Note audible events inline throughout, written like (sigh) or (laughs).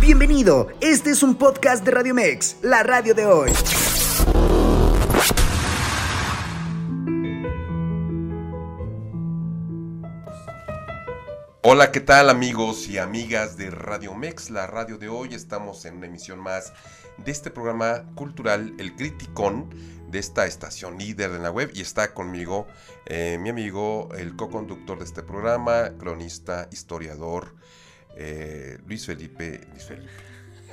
Bienvenido, este es un podcast de Radio Mex, la radio de hoy. Hola, ¿qué tal amigos y amigas de Radio Mex, la radio de hoy? Estamos en una emisión más de este programa cultural, El Criticón, de esta estación líder en la web y está conmigo eh, mi amigo, el co-conductor de este programa, cronista, historiador, eh, Luis Felipe, Luis Felipe,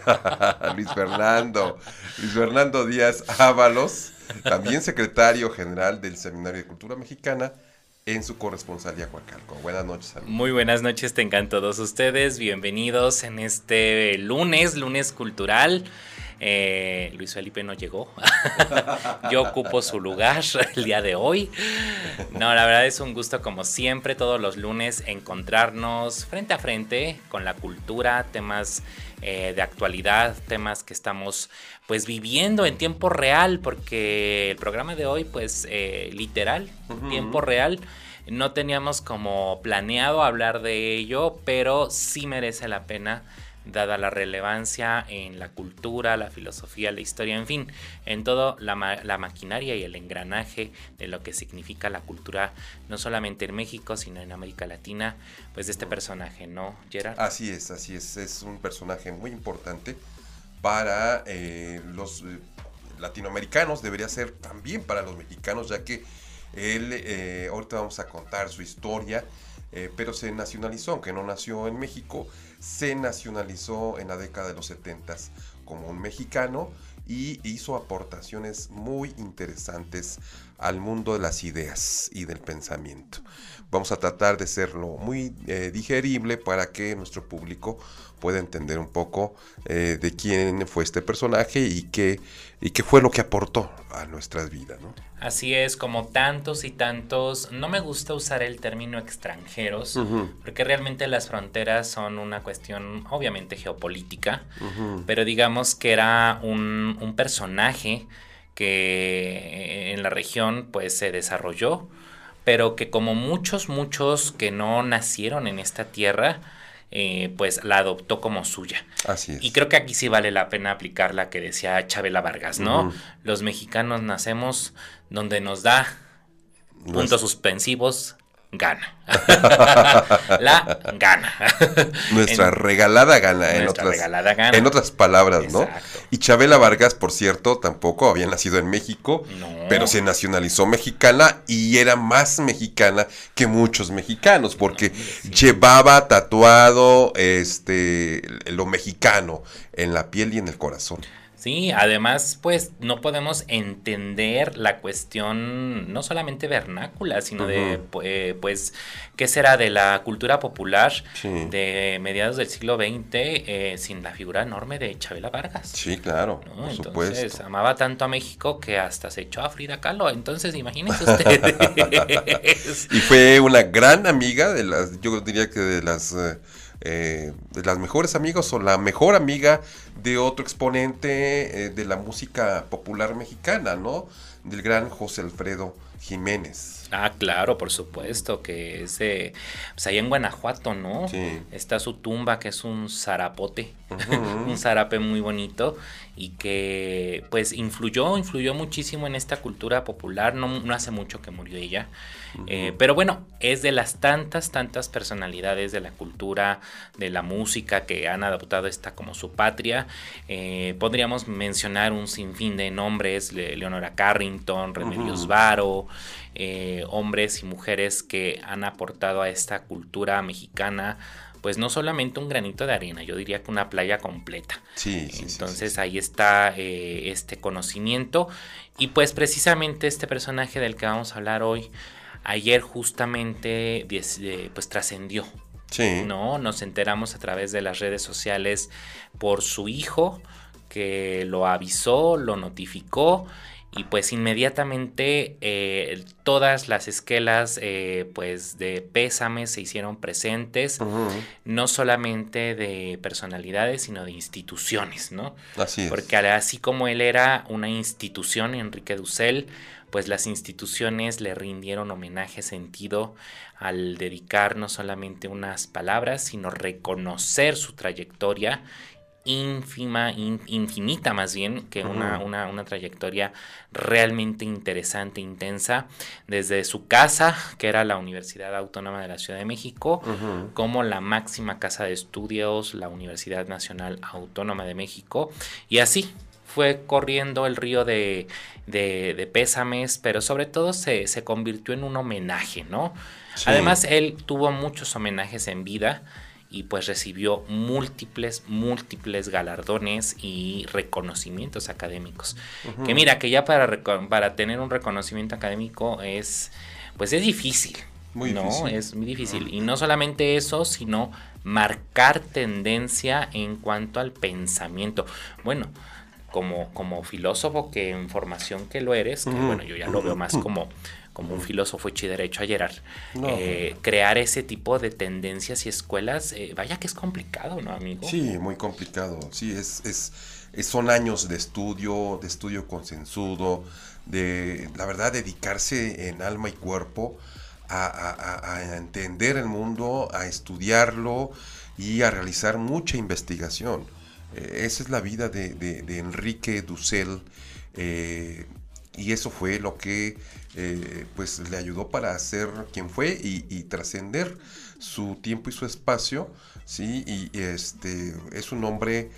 (laughs) Luis Fernando, Luis Fernando Díaz Ábalos, también secretario general del Seminario de Cultura Mexicana en su corresponsalía Coacalco. Buenas noches. Amigo. Muy buenas noches, tengan todos ustedes. Bienvenidos en este lunes, lunes cultural. Eh, Luis Felipe no llegó. (laughs) Yo ocupo su lugar el día de hoy. No, la verdad es un gusto como siempre todos los lunes encontrarnos frente a frente con la cultura, temas eh, de actualidad, temas que estamos pues viviendo en tiempo real, porque el programa de hoy pues eh, literal, uh -huh. tiempo real. No teníamos como planeado hablar de ello, pero sí merece la pena dada la relevancia en la cultura, la filosofía, la historia, en fin, en todo la, ma la, maquinaria y el engranaje de lo que significa la cultura, no solamente en México, sino en América Latina, pues de este personaje, ¿no, Gerard? Así es, así es, es un personaje muy importante para eh, los eh, latinoamericanos, debería ser también para los mexicanos, ya que él, eh, ahorita vamos a contar su historia, pero se nacionalizó, aunque no nació en México, se nacionalizó en la década de los 70 como un mexicano y hizo aportaciones muy interesantes al mundo de las ideas y del pensamiento. Vamos a tratar de hacerlo muy eh, digerible para que nuestro público pueda entender un poco eh, de quién fue este personaje y qué, y qué fue lo que aportó a nuestras vidas. ¿no? Así es, como tantos y tantos, no me gusta usar el término extranjeros, uh -huh. porque realmente las fronteras son una cuestión obviamente geopolítica, uh -huh. pero digamos que era un, un, personaje que en la región pues se desarrolló, pero que como muchos, muchos que no nacieron en esta tierra, eh, pues la adoptó como suya. Así es. Y creo que aquí sí vale la pena aplicar la que decía Chabela Vargas, ¿no? Uh -huh. Los mexicanos nacemos donde nos da puntos suspensivos, gana. (laughs) la gana. Nuestra en, regalada gana, nuestra en otras, regalada gana. En otras palabras, Exacto. ¿no? Y Chabela Vargas, por cierto, tampoco había nacido en México, no. pero se nacionalizó mexicana y era más mexicana que muchos mexicanos, porque no, sí. llevaba tatuado este lo mexicano en la piel y en el corazón. Sí, además, pues no podemos entender la cuestión no solamente vernácula, sino uh -huh. de, pues, ¿qué será de la cultura popular sí. de mediados del siglo XX eh, sin la figura enorme de Chabela Vargas? Sí, claro, ¿no? por Entonces, supuesto. amaba tanto a México que hasta se echó a Frida Kahlo. Entonces, imagínense ustedes. (laughs) y fue una gran amiga de las, yo diría que de las... Eh, eh, de las mejores amigos o la mejor amiga de otro exponente eh, de la música popular mexicana, ¿no? Del gran José Alfredo Jiménez. Ah, claro, por supuesto, que es de, pues ahí en Guanajuato, ¿no? Sí. Está su tumba, que es un zarapote, uh (laughs) -huh. un zarape muy bonito y que pues influyó, influyó muchísimo en esta cultura popular, no, no hace mucho que murió ella, uh -huh. eh, pero bueno, es de las tantas, tantas personalidades de la cultura, de la música que han adoptado esta como su patria, eh, podríamos mencionar un sinfín de nombres, Leonora Carrington, Remedios uh -huh. Varo, eh, hombres y mujeres que han aportado a esta cultura mexicana pues no solamente un granito de arena, yo diría que una playa completa. Sí, sí Entonces sí, sí. ahí está eh, este conocimiento y pues precisamente este personaje del que vamos a hablar hoy, ayer justamente pues trascendió. Sí. No, nos enteramos a través de las redes sociales por su hijo que lo avisó, lo notificó y pues inmediatamente eh, todas las esquelas eh, pues de pésame se hicieron presentes, no solamente de personalidades, sino de instituciones, ¿no? Así es. Porque así como él era una institución, Enrique Dussel, pues las instituciones le rindieron homenaje sentido al dedicar no solamente unas palabras, sino reconocer su trayectoria ínfima, infinita más bien, que una, una, trayectoria realmente interesante, intensa, desde su casa, que era la Universidad Autónoma de la Ciudad de México, como la máxima casa de estudios, la Universidad Nacional Autónoma de México, y así fue corriendo el río de, de, pésames, pero sobre todo se, se, convirtió en un homenaje, ¿no? Además, él tuvo muchos homenajes en vida y pues recibió múltiples, múltiples galardones y reconocimientos académicos. Que mira, que ya para, para tener un reconocimiento académico es, pues es difícil. Muy ¿no? Es muy difícil. Y no solamente eso, sino marcar tendencia en cuanto al pensamiento. Bueno, como, como filósofo que en formación que lo eres, que bueno, yo ya lo veo más como, como un filósofo hecho y derecho a Gerard, eh, crear ese tipo de tendencias y escuelas, eh, vaya que es complicado, ¿no, amigo? Sí, muy complicado. Sí, es, es, son años de estudio, de estudio consensudo, de, la verdad, dedicarse en alma y cuerpo a, a entender el mundo, a estudiarlo y a realizar mucha investigación. Eh, esa es la vida de, Enrique Dussel y eso fue lo que eh, pues le ayudó para ser quien fue y, trascender su tiempo y su espacio, ¿sí? Y este, es un hombre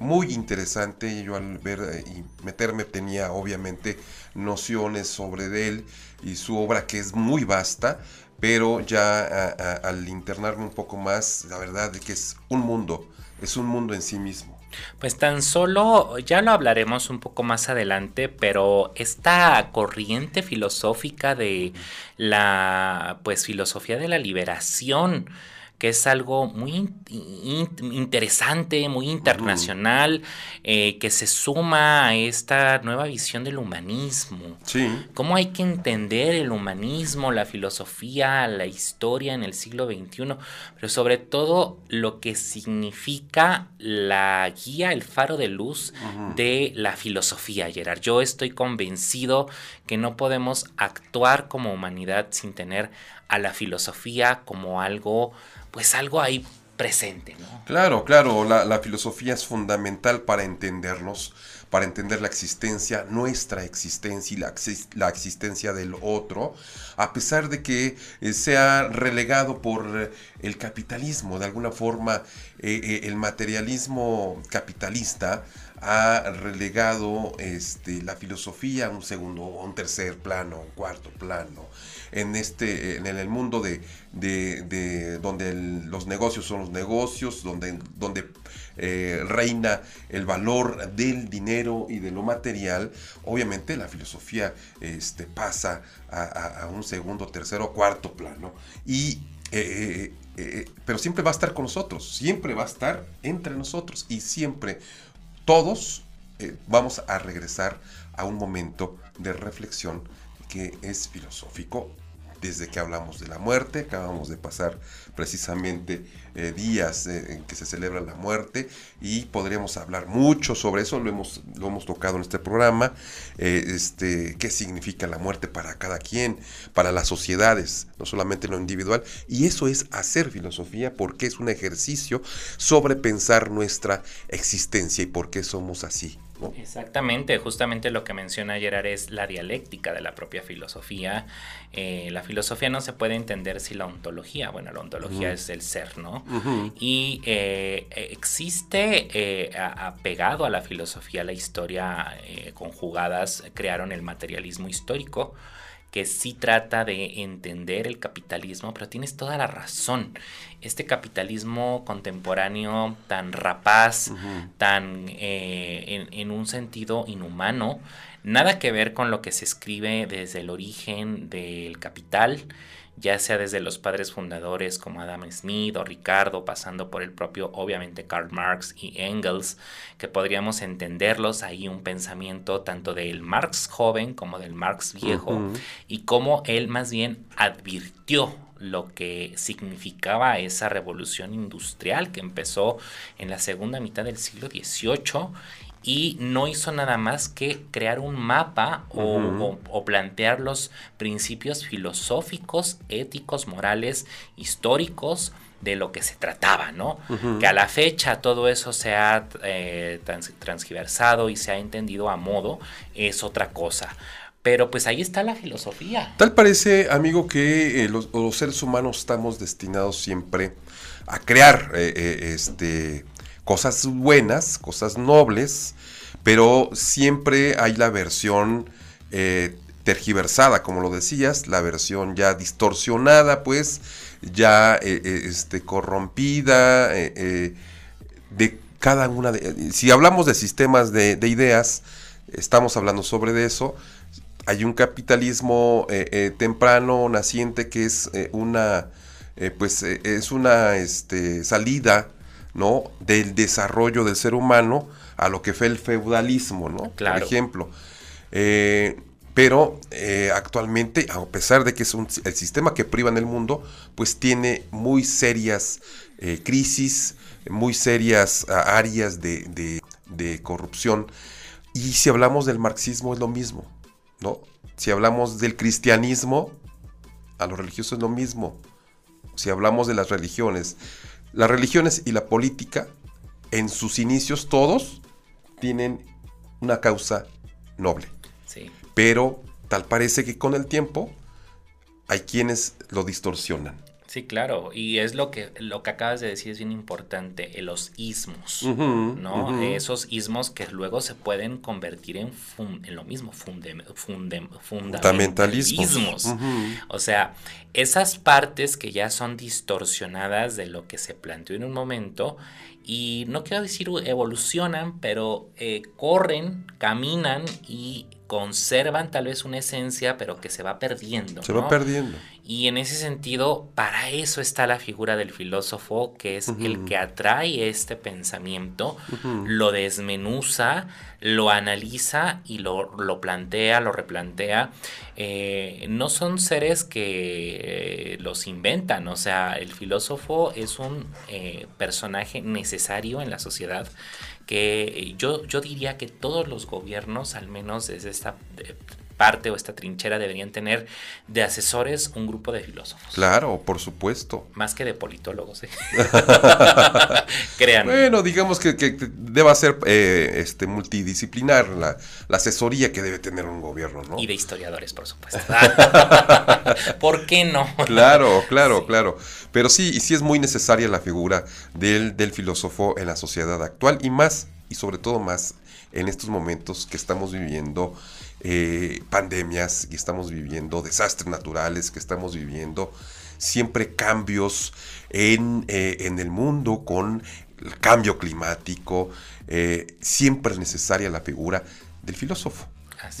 muy interesante. Yo al ver y meterme tenía obviamente nociones sobre él y su obra que es muy vasta, pero ya al internarme un poco más, la verdad es que es un mundo es un mundo en sí mismo. Pues tan solo, ya lo hablaremos un poco más adelante, pero esta corriente filosófica de la, pues filosofía de la liberación, que es algo muy interesante, muy internacional, eh, que se suma a esta nueva visión del humanismo. Sí. ¿Cómo hay que entender el humanismo, la filosofía, la historia en el siglo XXI? Pero sobre todo lo que significa la guía, el faro de luz de la filosofía, Gerard. Yo estoy convencido que no podemos actuar como humanidad sin tener a la filosofía como algo pues algo ahí presente. ¿no? Claro, claro, la, filosofía es fundamental para entendernos, para entender la existencia, nuestra existencia y la, la existencia del otro, a pesar de que eh, sea relegado por eh, el capitalismo, de alguna forma eh, el materialismo capitalista ha relegado este, la filosofía a un segundo, un tercer plano, un cuarto plano en este en el mundo de, de, donde los negocios son los negocios donde donde eh, reina el valor del dinero y de lo material obviamente la filosofía este pasa a, un segundo tercero cuarto plano. Y eh, eh, pero siempre va a estar con nosotros siempre va a estar entre nosotros y siempre todos vamos a regresar a un momento de reflexión que es filosófico desde que hablamos de la muerte, acabamos de pasar precisamente eh, días eh, en que se celebra la muerte y podríamos hablar mucho sobre eso, lo hemos, lo hemos tocado en este programa, eh, este, qué significa la muerte para cada quien, para las sociedades, no solamente lo individual, y eso es hacer filosofía porque es un ejercicio sobre pensar nuestra existencia y por qué somos así. Exactamente, justamente lo que menciona Gerard es la dialéctica de la propia filosofía. Eh, la filosofía no se puede entender sin la ontología. Bueno, la ontología es el ser, ¿no? Y eh, existe eh, apegado a la filosofía, la historia conjugadas, crearon el materialismo histórico que sí trata de entender el capitalismo, pero tienes toda la razón. Este capitalismo contemporáneo tan rapaz, tan eh, en, un sentido inhumano, nada que ver con lo que se escribe desde el origen del capital. Ya sea desde los padres fundadores como Adam Smith o Ricardo, pasando por el propio, obviamente, Karl Marx y Engels, que podríamos entenderlos ahí un pensamiento tanto del Marx joven como del Marx viejo, y cómo él más bien advirtió lo que significaba esa revolución industrial que empezó en la segunda mitad del siglo XVIII y no hizo nada más que crear un mapa o, plantear los principios filosóficos, éticos, morales, históricos de lo que se trataba, ¿no? Que a la fecha todo eso se ha eh, transgiversado y se ha entendido a modo es otra cosa. Pero pues ahí está la filosofía. Tal parece, amigo, que eh, los, seres humanos estamos destinados siempre a crear eh, este, cosas buenas, cosas nobles, pero siempre hay la versión eh, tergiversada, como lo decías, la versión ya distorsionada, pues, ya eh, eh, este, corrompida, de cada una de... Si hablamos de sistemas de, ideas, estamos hablando sobre eso, hay un capitalismo temprano, naciente, que es una, pues, es una este, salida, ¿no? Del desarrollo del ser humano, a lo que fue el feudalismo, ¿no? Por ejemplo. Eh, pero eh, actualmente, a pesar de que es el sistema que priva en el mundo, pues tiene muy serias eh, crisis, muy serias áreas de, de, corrupción. Y si hablamos del marxismo es lo mismo, ¿no? Si hablamos del cristianismo, a los religiosos es lo mismo. Si hablamos de las religiones, las religiones y la política, en sus inicios todos tienen una causa noble. Sí. Pero tal parece que con el tiempo hay quienes lo distorsionan. Sí, claro, y es lo que lo que acabas de decir es bien importante, los ismos, ¿no? Esos ismos que luego se pueden convertir en, en lo mismo, funde, fundamentalismos. O sea, esas partes que ya son distorsionadas de lo que se planteó en un momento y no quiero decir evolucionan, pero eh, corren, caminan y conservan tal vez una esencia, pero que se va perdiendo. Se va perdiendo. Y en ese sentido, para eso está la figura del filósofo, que es el que atrae este pensamiento, lo desmenuza, lo analiza y lo, plantea, lo replantea. Eh, no son seres que eh, los inventan, o sea, el filósofo es un eh, personaje necesario en la sociedad que yo, yo diría que todos los gobiernos, al menos desde esta parte o esta trinchera deberían tener de asesores un grupo de filósofos. Claro, por supuesto. Más que de politólogos, ¿eh? (laughs) Créanme. Bueno, digamos que, que deba ser eh, este, multidisciplinar la, asesoría que debe tener un gobierno, ¿no? Y de historiadores, por supuesto. (laughs) ¿Por qué no? claro, claro, claro. Pero sí, y sí es muy necesaria la figura del, del filósofo en la sociedad actual y más, y sobre todo más, en estos momentos que estamos viviendo eh, pandemias que estamos viviendo, desastres naturales que estamos viviendo, siempre cambios en, eh, el mundo con el cambio climático, eh, siempre es necesaria la figura del filósofo.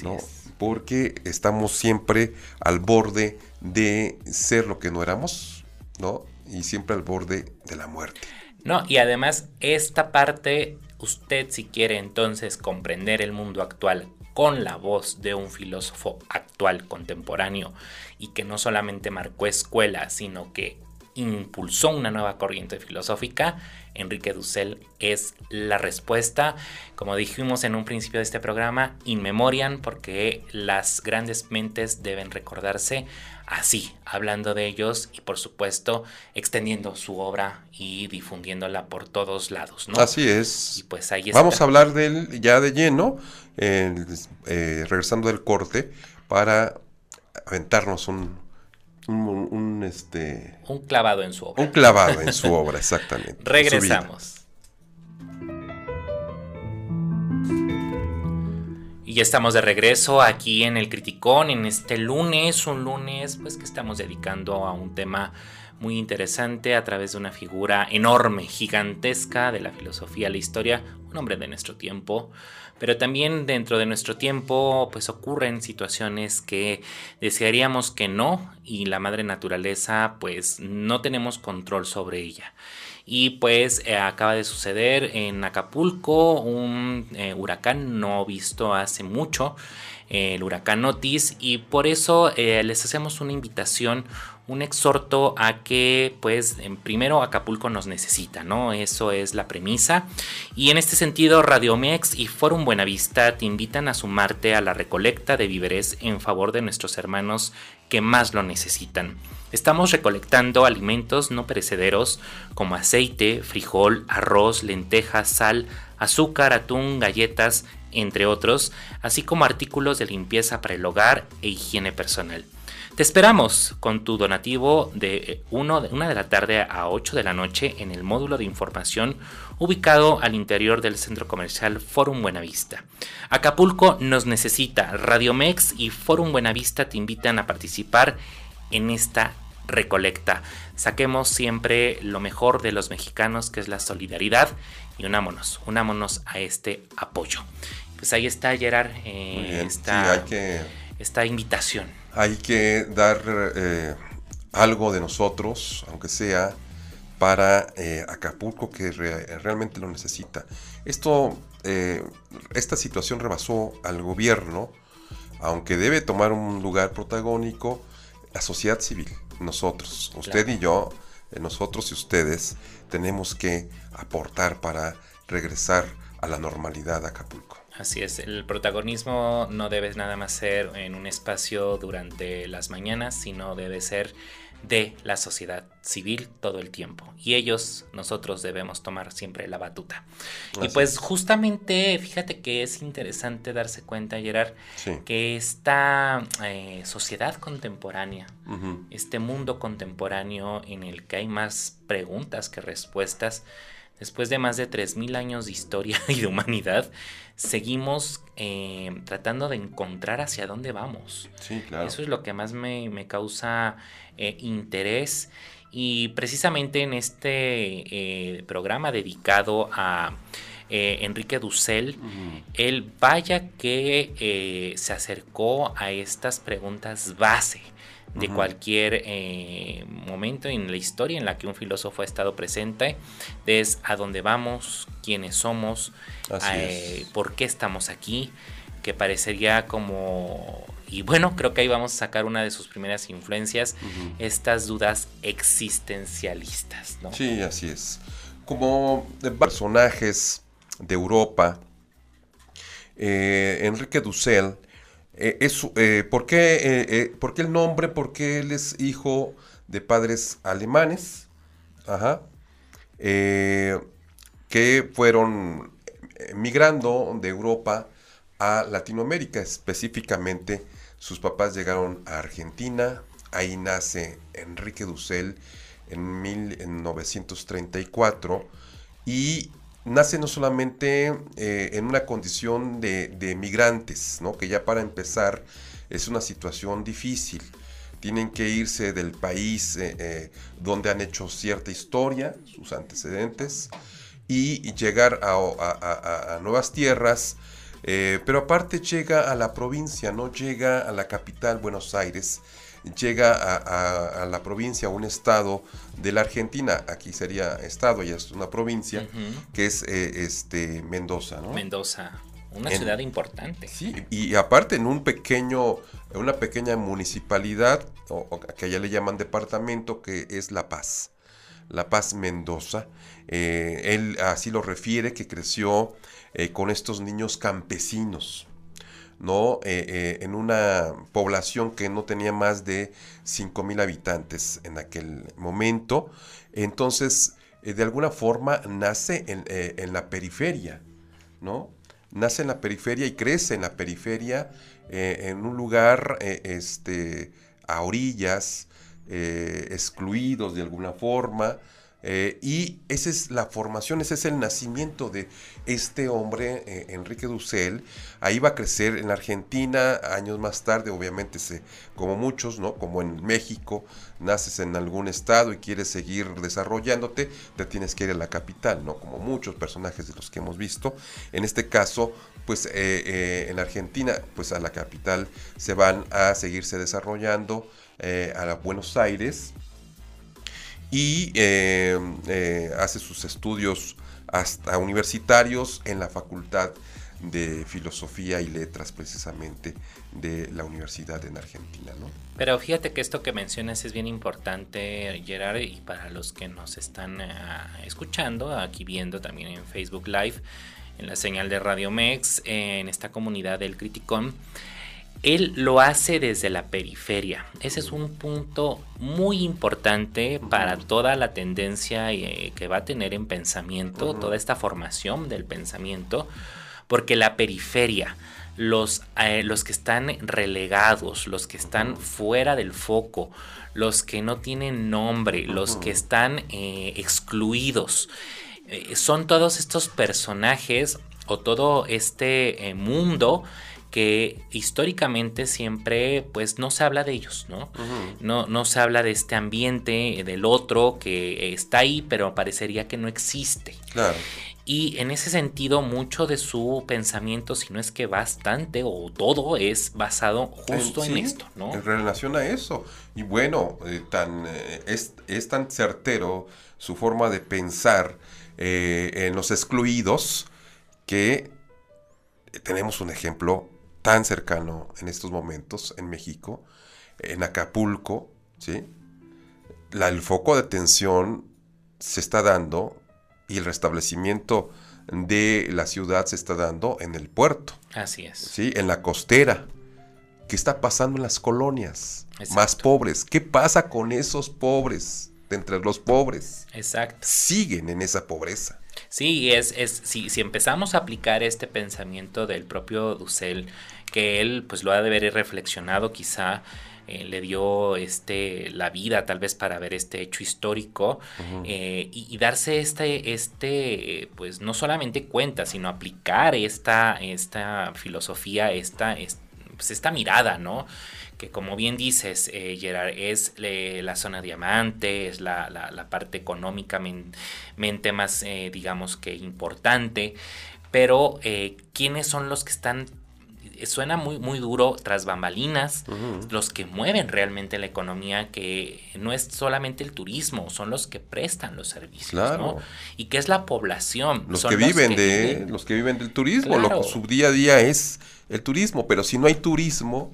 ¿no? Porque estamos siempre al borde de ser lo que no éramos, ¿no? Y siempre al borde de la muerte. No, y además esta parte, usted si quiere entonces comprender el mundo actual con la voz de un filósofo actual, contemporáneo, y que no solamente marcó escuela, sino que impulsó una nueva corriente filosófica, Enrique Dussel es la respuesta. Como dijimos en un principio de este programa, in memoriam, porque las grandes mentes deben recordarse así, hablando de ellos y por supuesto extendiendo su obra y difundiéndola por todos lados, ¿no? Así es. Y pues ahí Vamos a hablar de él ya de lleno, eh, regresando del corte, para aventarnos un, un, este... Un clavado en su obra. Un clavado en su obra, exactamente. Regresamos. Y estamos de regreso aquí en el Criticón, en este lunes, un lunes pues que estamos dedicando a un tema muy interesante a través de una figura enorme, gigantesca de la filosofía, la historia, un hombre de nuestro tiempo, pero también dentro de nuestro tiempo pues ocurren situaciones que desearíamos que no y la madre naturaleza pues no tenemos control sobre ella. Y pues eh, acaba de suceder en Acapulco un eh, huracán no visto hace mucho, el huracán Otis, y por eso eh, les hacemos una invitación un exhorto a que, pues, en primero Acapulco nos necesita, ¿no? Eso es la premisa. Y en este sentido, Radiomex y Forum Buenavista te invitan a sumarte a la recolecta de víveres en favor de nuestros hermanos que más lo necesitan. Estamos recolectando alimentos no perecederos como aceite, frijol, arroz, lentejas, sal, azúcar, atún, galletas, entre otros, así como artículos de limpieza para el hogar e higiene personal. Te esperamos con tu donativo de 1 de, una de la tarde a 8 de la noche en el módulo de información ubicado al interior del centro comercial Forum Buenavista. Acapulco nos necesita. Radiomex y Forum Buenavista te invitan a participar en esta recolecta. Saquemos siempre lo mejor de los mexicanos, que es la solidaridad, y unámonos, unámonos a este apoyo. Pues ahí está, Gerard, eh, esta, esta invitación hay que dar eh, algo de nosotros, aunque sea para eh, Acapulco que realmente lo necesita. Esto, esta situación rebasó al gobierno, aunque debe tomar un lugar protagónico, la sociedad civil, nosotros, usted y yo, nosotros y ustedes, tenemos que aportar para regresar a la normalidad a Acapulco. Así es, el protagonismo no debe nada más ser en un espacio durante las mañanas, sino debe ser de la sociedad civil todo el tiempo. Y ellos, nosotros debemos tomar siempre la batuta. y pues justamente, fíjate que es interesante darse cuenta, Gerard, que esta eh, sociedad contemporánea, este mundo contemporáneo en el que hay más preguntas que respuestas, después de más de 3.000 años de historia (laughs) y de humanidad, seguimos eh, tratando de encontrar hacia dónde vamos. Sí, claro. Eso es lo que más me, causa eh, interés. Y precisamente en este eh, programa dedicado a Enrique Dussel, él vaya que se acercó a estas preguntas base de cualquier eh, momento en la historia en la que un filósofo ha estado presente, es a dónde vamos, quiénes somos, eh, por qué estamos aquí, que parecería como... Y bueno, creo que ahí vamos a sacar una de sus primeras influencias, estas dudas existencialistas. ¿no? Sí, así es. Como personajes de Europa, eh, Enrique Dussel eh, eh, ¿por, qué, eh, ¿por, qué, el nombre? Porque él es hijo de padres alemanes, que fueron migrando de Europa a Latinoamérica, específicamente sus papás llegaron a Argentina, ahí nace Enrique Dussel en 1934 y nace no solamente eh, en una condición de, migrantes, ¿no? que ya para empezar es una situación difícil. Tienen que irse del país eh, eh, donde han hecho cierta historia, sus antecedentes, y, llegar a, nuevas tierras. pero aparte llega a la provincia, no llega a la capital, Buenos Aires, llega a, la provincia, a un estado de la Argentina, aquí sería estado, ya es una provincia, que es eh, este Mendoza, ¿no? Mendoza, una ciudad importante. Sí, y aparte en un pequeño, una pequeña municipalidad, o, que allá le llaman departamento, que es La Paz. La Paz Mendoza. Eh, él así lo refiere, que creció eh, con estos niños campesinos. ¿No? Eh, eh, en una población que no tenía más de 5.000 habitantes en aquel momento. Entonces, eh, de alguna forma, nace en, la periferia, ¿no? Nace en la periferia y crece en la periferia, en un lugar este, a orillas, excluidos de alguna forma, Eh, y esa es la formación, ese es el nacimiento de este hombre, eh, Enrique Dussel. Ahí va a crecer en Argentina, años más tarde, obviamente, se, como muchos, ¿no? Como en México, naces en algún estado y quieres seguir desarrollándote, te tienes que ir a la capital, ¿no? Como muchos personajes de los que hemos visto. En este caso, pues eh, en Argentina, pues a la capital se van a seguirse desarrollando, a Buenos Aires y eh, eh, hace sus estudios hasta universitarios en la Facultad de Filosofía y Letras precisamente de la universidad en Argentina, ¿no? Pero fíjate que esto que mencionas es bien importante, Gerard, y para los que nos están eh, escuchando, aquí viendo también en Facebook Live, en la señal de Radio Mex, en esta comunidad del Criticón, él lo hace desde la periferia. Ese es un punto muy importante para toda la tendencia eh, que va a tener en pensamiento, toda esta formación del pensamiento, porque la periferia, los, eh, los que están relegados, los que están fuera del foco, los que no tienen nombre, los que están eh, excluidos, son todos estos personajes o todo este mundo que históricamente siempre pues no se habla de ellos, ¿no? ¿no? No se habla de este ambiente, del otro que está ahí, pero parecería que no existe. Claro. Y en ese sentido, mucho de su pensamiento, si no es que bastante o todo, es basado justo en, esto, ¿no? En relación a eso. Y bueno, eh, tan, eh, es, tan certero su forma de pensar eh, en los excluidos que tenemos un ejemplo tan cercano en estos momentos en México, en Acapulco, ¿sí? La, el foco de atención se está dando y el restablecimiento de la ciudad se está dando en el puerto. Así es. ¿sí? En la costera. ¿Qué está pasando en las colonias más pobres? ¿Qué pasa con esos pobres? De entre los pobres. Exacto. Siguen en esa pobreza. Sí, es, es si, si empezamos a aplicar este pensamiento del propio Dussel, que él pues lo ha de haber reflexionado quizá eh, le dio este la vida tal vez para ver este hecho histórico eh, y, darse este este pues no solamente cuenta sino aplicar esta esta filosofía esta, pues, esta mirada no que como bien dices, eh, Gerard, es la zona diamante, es la, la, parte económicamente más, digamos que importante, pero ¿quiénes son los que están suena muy, muy duro tras bambalinas, los que mueven realmente la economía, que no es solamente el turismo, son los que prestan los servicios, claro. Y que es la población. Los que viven de, los que viven del turismo, lo, su día a día es el turismo, pero si no hay turismo,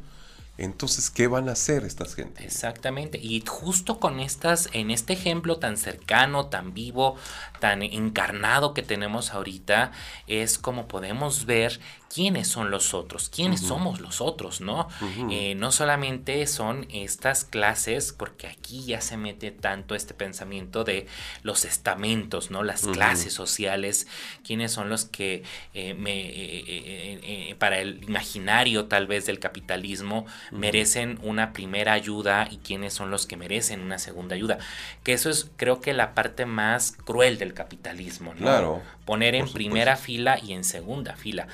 entonces, ¿qué van a hacer estas gentes? Exactamente. Y justo con estas, en este ejemplo tan cercano, tan vivo, tan encarnado que tenemos ahorita, es como podemos ver quiénes son los otros, quiénes somos los otros, ¿no? Eh, no solamente son estas clases, porque aquí ya se mete tanto este pensamiento de los estamentos, ¿no? Las clases sociales, quiénes son los que eh, me, eh, para el imaginario tal vez del capitalismo merecen una primera ayuda y quiénes son los que merecen una segunda ayuda. Que eso es creo que la parte más cruel del capitalismo, ¿no? Claro. Poner en primera fila y en segunda fila.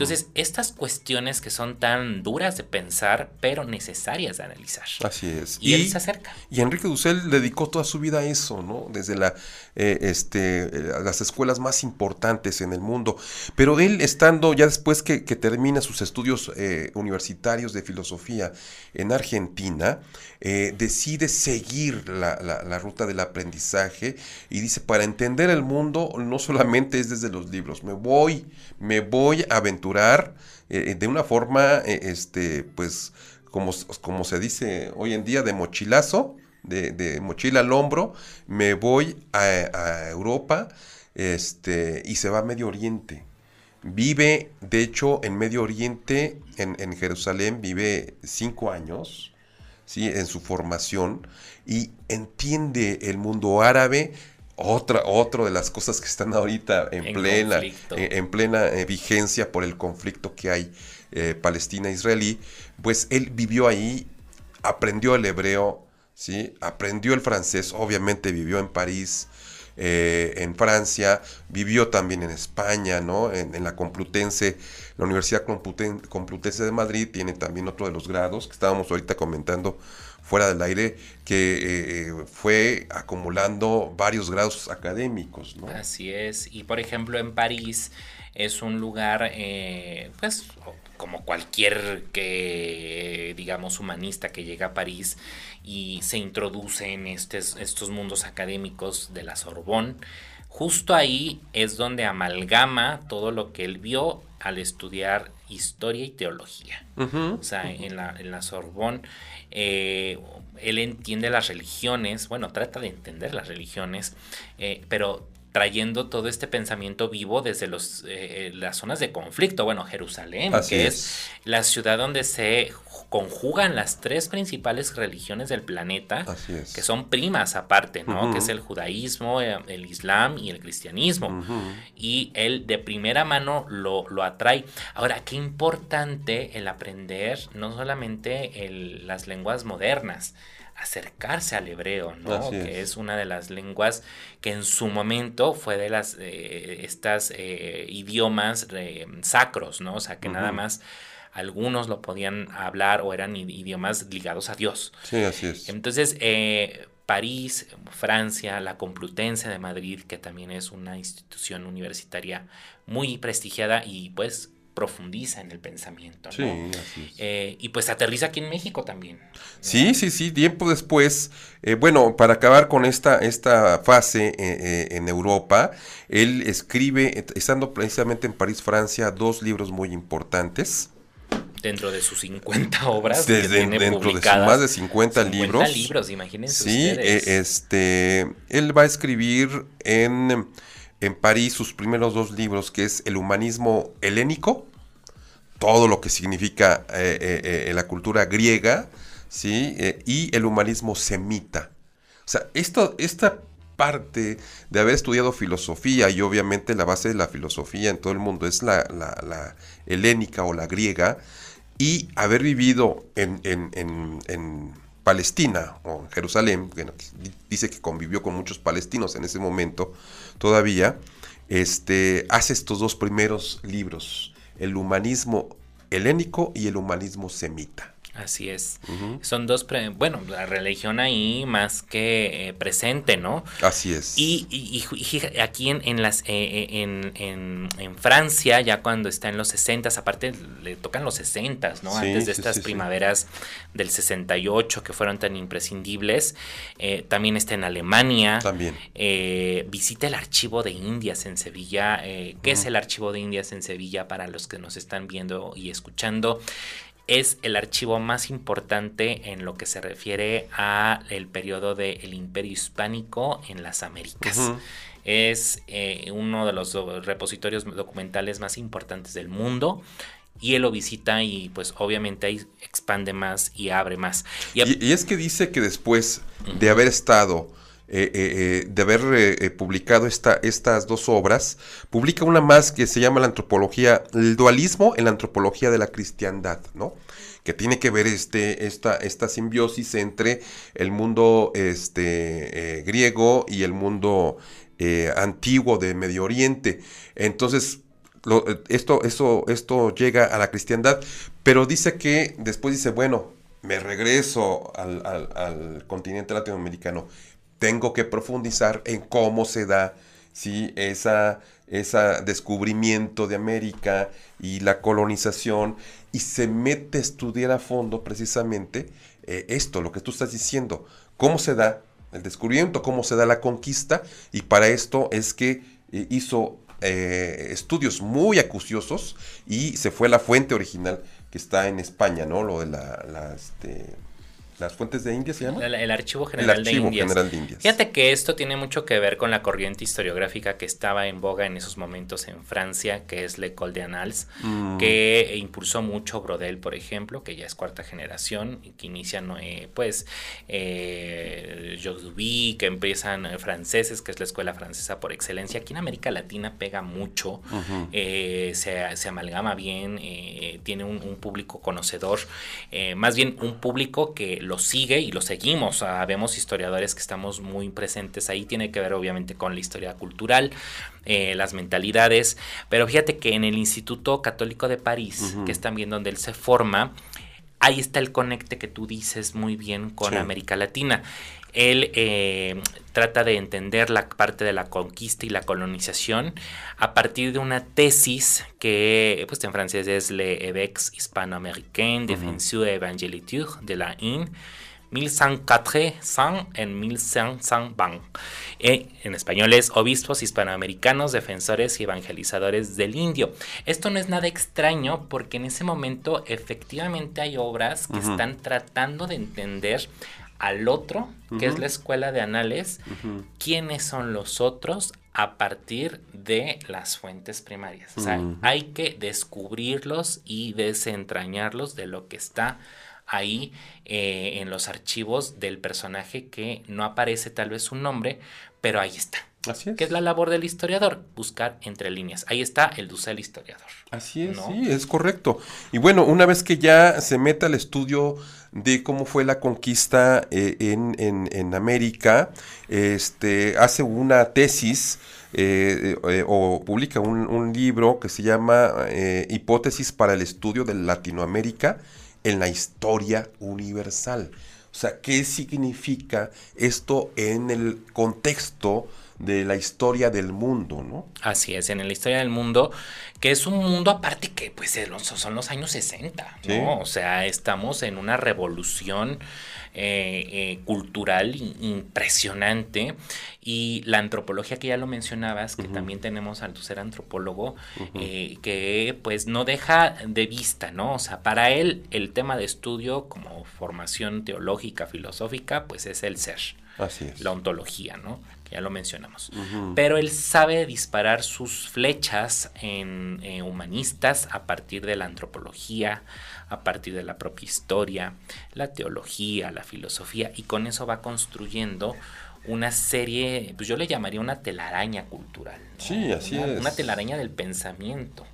Entonces, estas cuestiones que son tan duras de pensar, pero necesarias de analizar. Así es. Y, él se acerca. Y Enrique Dussel dedicó toda su vida a eso, ¿no? Desde la, eh, este, eh, las escuelas más importantes en el mundo. Pero él, estando ya después que, termina sus estudios eh, universitarios de filosofía en Argentina, decide seguir la, ruta del aprendizaje y dice, para entender el mundo no solamente es desde los libros, me voy, me voy a aventurar eh, de una forma, eh, este, pues, como se dice hoy en día, de mochilazo, de, mochila al hombro, me voy a, Europa este, y se va a Medio Oriente. Vive, de hecho, en Medio Oriente, en, en Jerusalén, vive cinco años, ¿sí? En su formación y entiende el mundo árabe otra, otra de las cosas que están ahorita en, plena, en, plena eh, vigencia por el conflicto que hay eh, palestina-israelí, pues él vivió ahí, aprendió el hebreo, ¿sí? aprendió el francés, obviamente vivió en París, eh, en Francia, vivió también en España, ¿no? En, la Complutense, la Universidad Complutense de Madrid tiene también otro de los grados que estábamos ahorita comentando fuera del aire, que eh, fue acumulando varios grados académicos, ¿no? Así es, y por ejemplo en París es un lugar, pues como cualquier que, digamos, humanista que llega a París y se introduce en estos, estos mundos académicos de la Sorbonne, justo ahí es donde amalgama todo lo que él vio al estudiar historia y teología. o sea, en, la, en la Sorbonne, eh, él entiende las religiones, bueno, trata de entender las religiones, eh, pero trayendo todo este pensamiento vivo desde los, eh, las zonas de conflicto. Bueno, Jerusalén, que es. la ciudad donde se conjugan las tres principales religiones del planeta, que son primas aparte, ¿no? Que es el judaísmo, eh, el islam y el cristianismo. Y él de primera mano lo, lo, atrae. Ahora, qué importante el aprender no solamente el, las lenguas modernas, acercarse al hebreo, ¿no? Que es una de las lenguas que en su momento fue de las eh, estas eh, idiomas eh, sacros, ¿no? O sea, que nada más algunos lo podían hablar o eran idiomas ligados a Dios. Sí, así es. Entonces, París, Francia, la Complutense de Madrid, que también es una institución universitaria muy prestigiada y pues profundiza en el pensamiento. Sí, así eh, y pues aterriza aquí en México también. Sí, sí, sí, tiempo después, eh, bueno, para acabar con esta, esta fase eh, en Europa, él escribe, estando precisamente en París, Francia, dos libros muy importantes. Dentro de sus 50 (laughs) obras. Desde, dentro de sus más de 50, 50 libros. libros, imagínense. Sí, este, él va a escribir en en París sus primeros dos libros, que es El humanismo helénico todo lo que significa eh, eh, eh, la cultura griega, ¿sí? y el humanismo semita. O sea, esto, esta parte de haber estudiado filosofía, y obviamente la base de la filosofía en todo el mundo es la, la, helénica o la griega, y haber vivido en, en, Palestina o en Jerusalén, dice que convivió con muchos palestinos en ese momento todavía, este, hace estos dos primeros libros el humanismo helénico y el humanismo semita. Así es. Son dos, bueno, la religión ahí más que eh, presente, ¿no? Así es. Y, y, aquí en, en las, eh, eh, en, en, en, Francia, ya cuando está en los 60, aparte le tocan los 60, ¿no? Antes de estas primaveras del 68 que fueron tan imprescindibles. también está en Alemania. También. visita el archivo de Indias en Sevilla. ¿Qué es el archivo de Indias en Sevilla para los que nos están viendo y escuchando? Es el archivo más importante en lo que se refiere a el periodo del Imperio Hispánico en las Américas. Es eh, uno de los repositorios documentales más importantes del mundo y él lo visita y pues obviamente ahí expande más y abre más. Y, es que dice que después de haber estado, eh, eh, de haber publicado esta, estas dos obras, publica una más que se llama la antropología, el dualismo en la antropología de la cristiandad, ¿no? que tiene que ver este, esta, esta simbiosis entre el mundo este, eh, griego y el mundo eh, antiguo de Medio Oriente. Entonces, esto, esto, esto llega a la cristiandad, pero dice que después dice, bueno, me regreso al, al, continente latinoamericano, tengo que profundizar en cómo se da ¿sí? esa, ese descubrimiento de América y la colonización y se mete a estudiar a fondo precisamente eh, esto, lo que tú estás diciendo, cómo se da el descubrimiento, cómo se da la conquista, y para esto es que eh, hizo eh, estudios muy acuciosos y se fue a la fuente original que está en España, ¿no? Lo de la, la este, las fuentes de India se llama. El, Archivo General, de, Indias. Fíjate que esto tiene mucho que ver con la corriente historiográfica que estaba en boga en esos momentos en Francia, que es L'École de Annales, mm. que impulsó mucho Brodel, por ejemplo, que ya es cuarta generación, y que inician, eh, pues, eh, Duby, que empiezan eh, franceses, que es la escuela francesa por excelencia. Aquí en América Latina pega mucho, eh, se, amalgama bien, tiene un, un, público conocedor, más bien un público que lo sigue y lo seguimos. vemos historiadores que estamos muy presentes ahí. Tiene que ver obviamente con la historia cultural, eh, las mentalidades. Pero fíjate que en el Instituto Católico de París, que es también donde él se forma, ahí está el conecte que tú dices muy bien con América Latina. Él eh, trata de entender la parte de la conquista y la colonización a partir de una tesis que pues en francés es Le Évêques hispano-américain Defensión Evangeliture de la IN 1104 en 1520. Eh, en español es Obispos Hispanoamericanos, Defensores y Evangelizadores del Indio. Esto no es nada extraño porque en ese momento efectivamente hay obras que están tratando de entender al otro, que es la escuela de anales, quiénes son los otros a partir de las fuentes primarias. O sea, hay que descubrirlos y desentrañarlos de lo que está ahí eh, en los archivos del personaje que no aparece tal vez su nombre, pero ahí está. Así es. ¿Qué es la labor del historiador? Buscar entre líneas. Ahí está el Dussel historiador. Así es, sí, es correcto. Y bueno, una vez que ya se mete al estudio de cómo fue la conquista eh, en, América, este, hace una tesis eh, eh, o publica un, un, libro que se llama Hipótesis para el estudio de Latinoamérica en la historia universal. O sea, ¿qué significa esto en el contexto de la historia del mundo, ¿no? Así es, en la historia del mundo, que es un mundo aparte que pues son los años 60, ¿no? O sea, estamos en una revolución eh, eh, cultural impresionante y la antropología que ya lo mencionabas, que también tenemos al ser antropólogo, eh, que pues no deja de vista, ¿no? O sea, para él el tema de estudio como formación teológica, filosófica, pues es el ser. Así es. La ontología, ¿no? Ya lo mencionamos. Pero él sabe disparar sus flechas en eh, humanistas a partir de la antropología, a partir de la propia historia, la teología, la filosofía, y con eso va construyendo una serie, pues yo le llamaría una telaraña cultural. Sí, así es. Una telaraña del pensamiento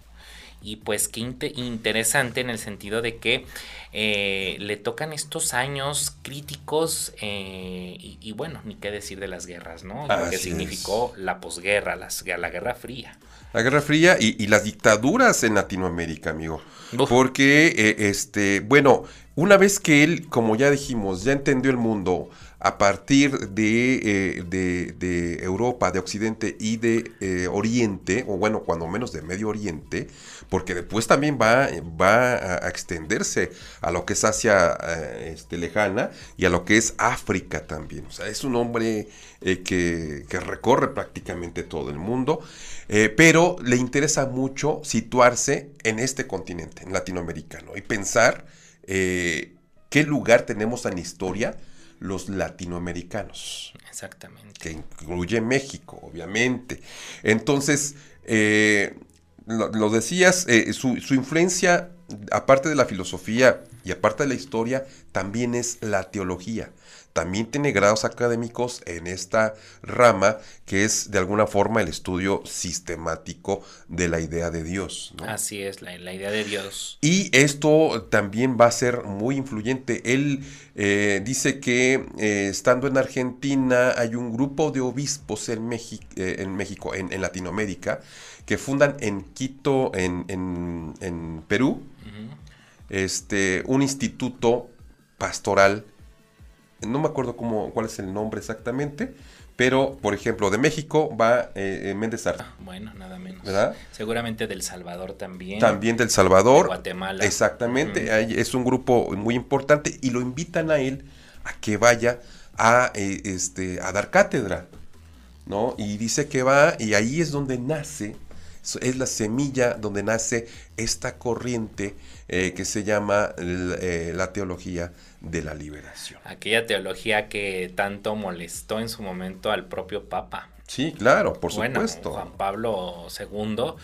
y pues qué interesante en el sentido de que eh, le tocan estos años críticos eh, y, bueno, ni qué decir de las guerras, ¿no? Lo que significó la posguerra, las, la Guerra Fría. La Guerra Fría y, las dictaduras en Latinoamérica, amigo. Porque, eh, este, bueno, una vez que él, como ya dijimos, ya entendió el mundo, a partir de, de, Europa, de Occidente y de Oriente, o bueno, cuando menos de Medio Oriente, porque después también va, va a extenderse a lo que es Asia eh, este, lejana y a lo que es África también. O sea, es un hombre eh, que, recorre prácticamente todo el mundo, eh, pero le interesa mucho situarse en este continente, en latinoamericano, y pensar qué lugar tenemos en historia los latinoamericanos. Exactamente. Que incluye México, obviamente. Entonces, lo, decías, eh, su, su, influencia, aparte de la filosofía y aparte de la historia, también es la teología. También tiene grados académicos en esta rama que es de alguna forma el estudio sistemático de la idea de Dios. Así es, la, idea de Dios. Y esto también va a ser muy influyente. Él eh, dice que eh, estando en Argentina hay un grupo de obispos en, en México, en Latinoamérica, que fundan en Quito, en, Perú, este, un instituto pastoral. No me acuerdo cómo, cuál es el nombre exactamente, pero, por ejemplo, de México va eh, Méndez Arte. Ah, bueno, nada menos. ¿verdad? Seguramente del Salvador también. También del Salvador. Guatemala. Exactamente. Es un grupo muy importante y lo invitan a él a que vaya a, eh, este, a dar cátedra. ¿no? Y dice que va y ahí es donde nace es la semilla donde nace esta corriente eh, que se llama eh, la teología de la liberación. Aquella teología que tanto molestó en su momento al propio Papa. Sí, claro, por supuesto. Juan Pablo II.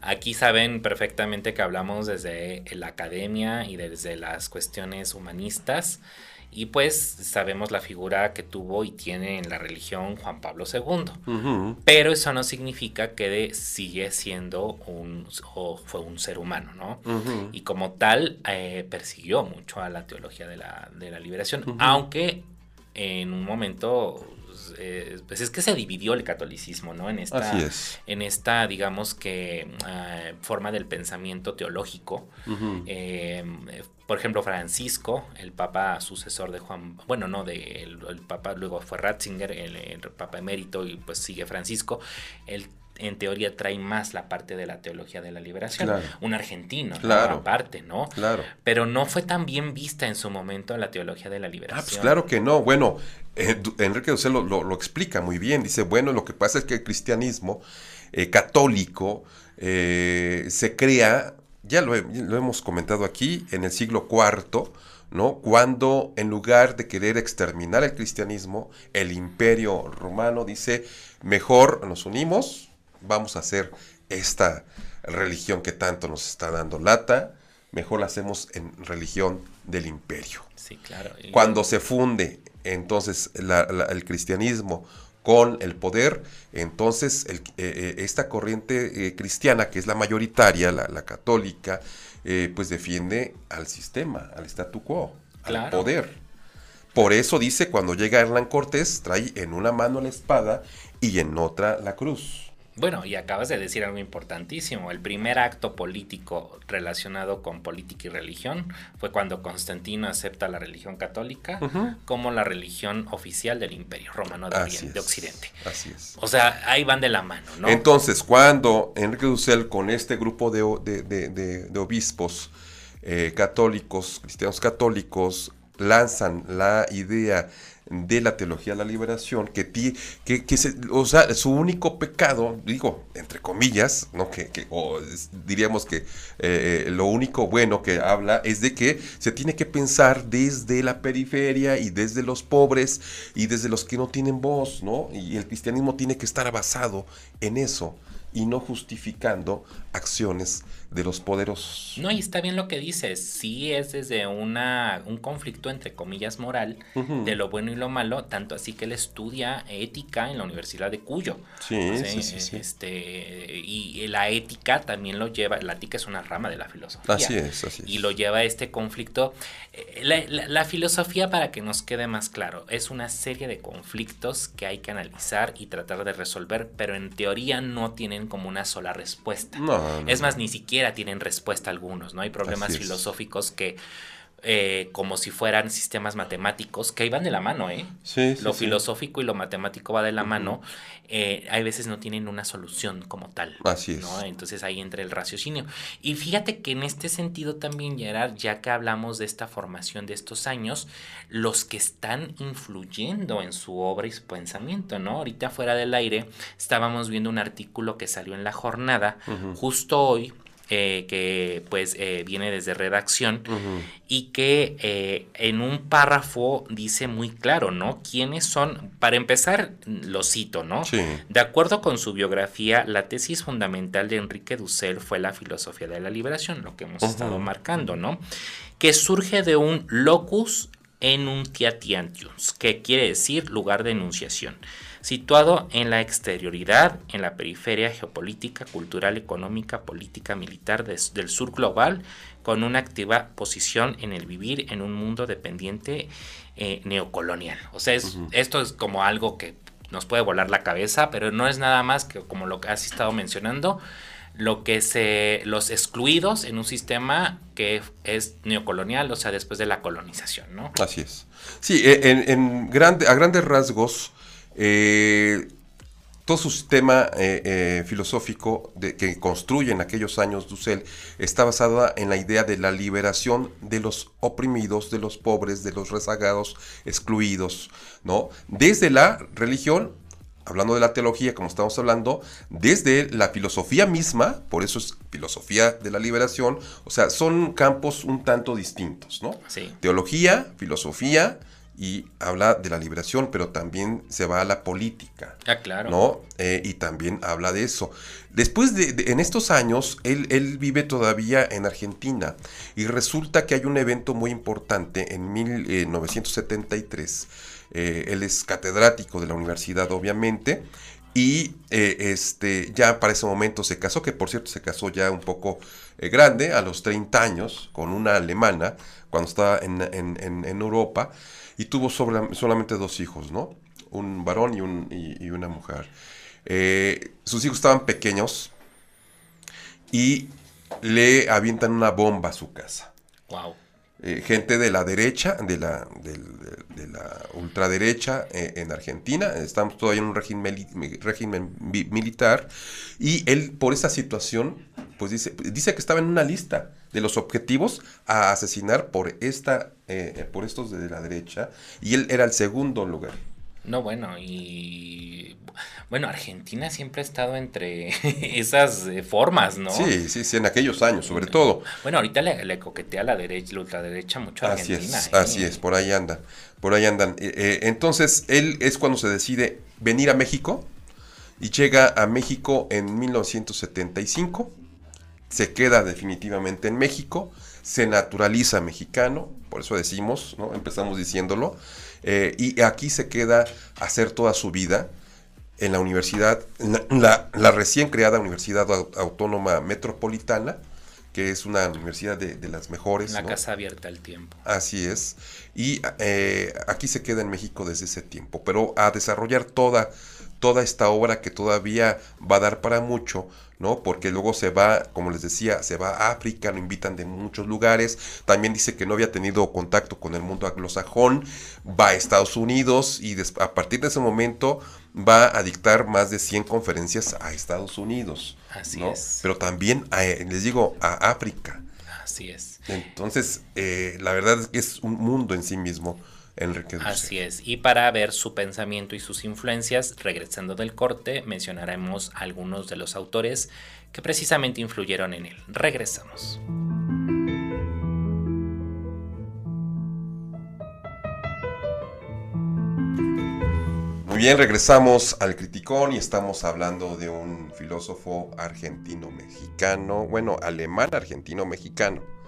Aquí saben perfectamente que hablamos desde la academia y desde las cuestiones humanistas Y pues sabemos la figura que tuvo y tiene en la religión Juan Pablo II. Pero eso no significa que sigue siendo un, o fue un ser humano, ¿no? Y como tal, eh, persiguió mucho a la teología de la, de la liberación, aunque en un momento eh, pues es que se dividió el catolicismo, ¿no? En esta, En esta digamos que, ah, forma del pensamiento teológico. Eh, por ejemplo, Francisco, el papa sucesor de Juan, bueno, no, de el, papa, luego fue Ratzinger, el, papa emérito, y pues sigue Francisco. Él en teoría trae más la parte de la teología de la liberación. Un argentino, claro. aparte, ¿no? Claro. Pero no fue tan bien vista en su momento la teología de la liberación. Ah, pues claro que no. Bueno, eh, Enrique Dussel lo, explica muy bien. Dice, bueno, lo que pasa es que el cristianismo eh, católico eh, se crea, ya lo, lo, hemos comentado aquí, en el siglo IV, ¿no? Cuando en lugar de querer exterminar el cristianismo, el imperio romano dice, mejor nos unimos, vamos a hacer esta religión que tanto nos está dando lata, mejor la hacemos en religión del imperio. Sí, claro. Cuando se funde entonces el cristianismo con el poder, entonces eh, eh, esta corriente eh, cristiana, que es la mayoritaria, la, católica, pues defiende al sistema, al statu quo, al poder. Por eso dice, cuando llega Hernán Cortés, trae en una mano la espada y en otra la cruz. Bueno, y acabas de decir algo importantísimo. El primer acto político relacionado con política y religión fue cuando Constantino acepta la religión católica como la religión oficial del Imperio Romano de, Occidente. Así es. O sea, ahí van de la mano, ¿no? Entonces, cuando Enrique Dussel con este grupo de, obispos eh, católicos, cristianos católicos, lanzan la idea de la teología de la liberación, que, que, que o sea, su único pecado, digo, entre comillas, ¿no? que, que o diríamos que eh, lo único bueno que habla es de que se tiene que pensar desde la periferia y desde los pobres y desde los que no tienen voz, ¿no? Y el cristianismo tiene que estar basado en eso y no justificando acciones de los poderosos. No, y está bien lo que dices, sí es desde una, un conflicto entre comillas moral de lo bueno y lo malo, tanto así que él estudia ética en la Universidad de Cuyo. Sí, sí, sí, Este, y la ética también lo lleva, la ética es una rama de la filosofía. Así es, así es. Y lo lleva a este conflicto. Eh, la, filosofía, para que nos quede más claro, es una serie de conflictos que hay que analizar y tratar de resolver, pero en teoría no tienen como una sola respuesta. Es más, ni siquiera tienen respuesta algunos, ¿no? Hay problemas filosóficos que eh, como si fueran sistemas matemáticos, que iban de la mano, ¿eh? Sí, lo filosófico y lo matemático va de la mano. Eh, hay veces no tienen una solución como tal. Así es. Entonces ahí entra el raciocinio. Y fíjate que en este sentido también, Gerard, ya que hablamos de esta formación de estos años, los que están influyendo en su obra y su pensamiento, ¿no? Ahorita fuera del aire estábamos viendo un artículo que salió en la jornada, justo hoy, eh, que pues eh, viene desde redacción y que eh, en un párrafo dice muy claro, ¿no? ¿Quiénes son? Para empezar, lo cito, ¿no? De acuerdo con su biografía, la tesis fundamental de Enrique Dussel fue la filosofía de la liberación, lo que hemos estado marcando, ¿no? Que surge de un locus enunciatiantius, que quiere decir lugar de enunciación situado en la exterioridad, en la periferia geopolítica, cultural, económica, política, militar del sur global, con una activa posición en el vivir en un mundo dependiente eh, neocolonial. O sea, esto es como algo que nos puede volar la cabeza, pero no es nada más que como lo que has estado mencionando, lo que se los excluidos en un sistema que es neocolonial, o sea, después de la colonización, ¿no? Así es. Sí, en, en grande, a grandes rasgos, eh, todo su sistema eh, eh, filosófico de, que construye en aquellos años Dussel está basado en la idea de la liberación de los oprimidos, de los pobres, de los rezagados, excluidos, ¿no? Desde la religión, hablando de la teología, como estamos hablando, desde la filosofía misma, por eso es filosofía de la liberación, o sea, son campos un tanto distintos, ¿no? Sí. Teología, filosofía, y habla de la liberación, pero también se va a la política. Ah, claro. ¿No? Eh, y también habla de eso. Después de, de- en estos años, él, él vive todavía en Argentina y resulta que hay un evento muy importante en 1973. Eh, él es catedrático de la universidad, obviamente, y eh, este, ya para ese momento se casó, que por cierto se casó ya un poco eh, grande, a los 30 años, con una alemana, cuando estaba en, en- en- Europa, y tuvo sobra- solamente dos hijos, ¿no? Un varón y, un, y, y una mujer. Eh, sus hijos estaban pequeños y le avientan una bomba a su casa Wow. eh, gente de la derecha, de la, de la ultraderecha eh, en Argentina. Estamos todavía en un régimen, régimen mi- militar. Y él, por esa situación, pues dice, dice que estaba en una lista de los objetivos a asesinar por, esta, eh, por estos de la derecha. Y él era el segundo lugar. No, bueno, y bueno, Argentina siempre ha estado entre (laughs) esas eh, formas, ¿no? Sí, sí, sí, en aquellos años, sobre todo. Bueno, ahorita le, le coquetea a la derecha, la ultraderecha mucho a Así Argentina. es, ¿eh? así es, por ahí andan, por ahí andan. Eh, eh, entonces, él es cuando se decide venir a México y llega a México en 1975, se queda definitivamente en México, se naturaliza mexicano, por eso decimos, ¿no? empezamos diciéndolo, eh, y aquí se queda a hacer toda su vida en la universidad, la, la- la recién creada Universidad Au- Autónoma Metropolitana, que es una universidad de, de las mejores. La ¿no? casa abierta al tiempo. Así es. Y eh, aquí se queda en México desde ese tiempo. Pero a desarrollar toda, toda esta obra que todavía va a dar para mucho, ¿no? Porque luego se va, como les decía, se va a África, lo invitan de muchos lugares. También dice que no había tenido contacto con el mundo anglosajón. Va a Estados Unidos y a partir de ese momento va a dictar más de 100 conferencias a Estados Unidos. Así ¿no? es. Pero también, a- les digo, a África. Así es. Entonces, eh, la verdad es que es un mundo en sí mismo, Enrique Dulce. Así es. Y para ver su pensamiento y sus influencias, regresando del corte, mencionaremos algunos de los autores que precisamente influyeron en él. Regresamos. Muy bien, regresamos al Criticón y estamos hablando de un filósofo argentino-mexicano, bueno, alemán-argentino-mexicano.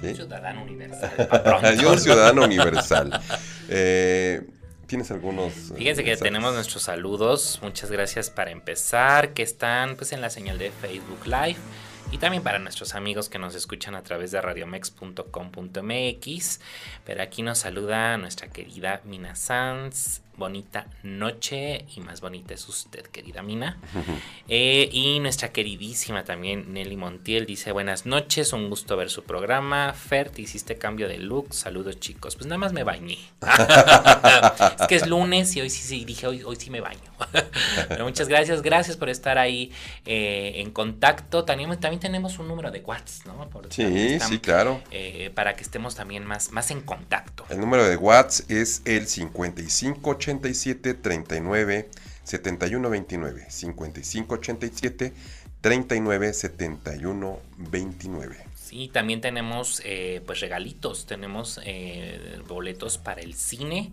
¿Sí? Ciudadano universal. pa' pronto. Y un ciudadano universal. Eh, ¿Tienes algunos? eh, Fíjense que tenemos nuestros saludos. Muchas gracias para empezar, que están pues en la señal de Facebook Live. Y también para nuestros amigos que nos escuchan a través de radiomex.com.mx. Pero aquí nos saluda nuestra querida Mina Sanz. Bonita noche y más bonita es usted, querida Mina. Eh, y nuestra queridísima también Nelly Montiel dice buenas noches, un gusto ver su programa. Fer, te hiciste cambio de look, saludos chicos. Pues nada más me bañé. (laughs) es que es lunes y hoy sí, sí dije hoy, hoy sí me baño. (laughs) Pero muchas gracias, gracias por estar ahí eh, en contacto. También, también tenemos un número de WhatsApp, ¿no? Por- Sí, estamos, sí, claro. eh, para que estemos también más, más en contacto. El número de WhatsApp es el 5587 39 71 29. 5587 39 71 29. Sí, también tenemos eh, pues regalitos, tenemos eh, boletos para el cine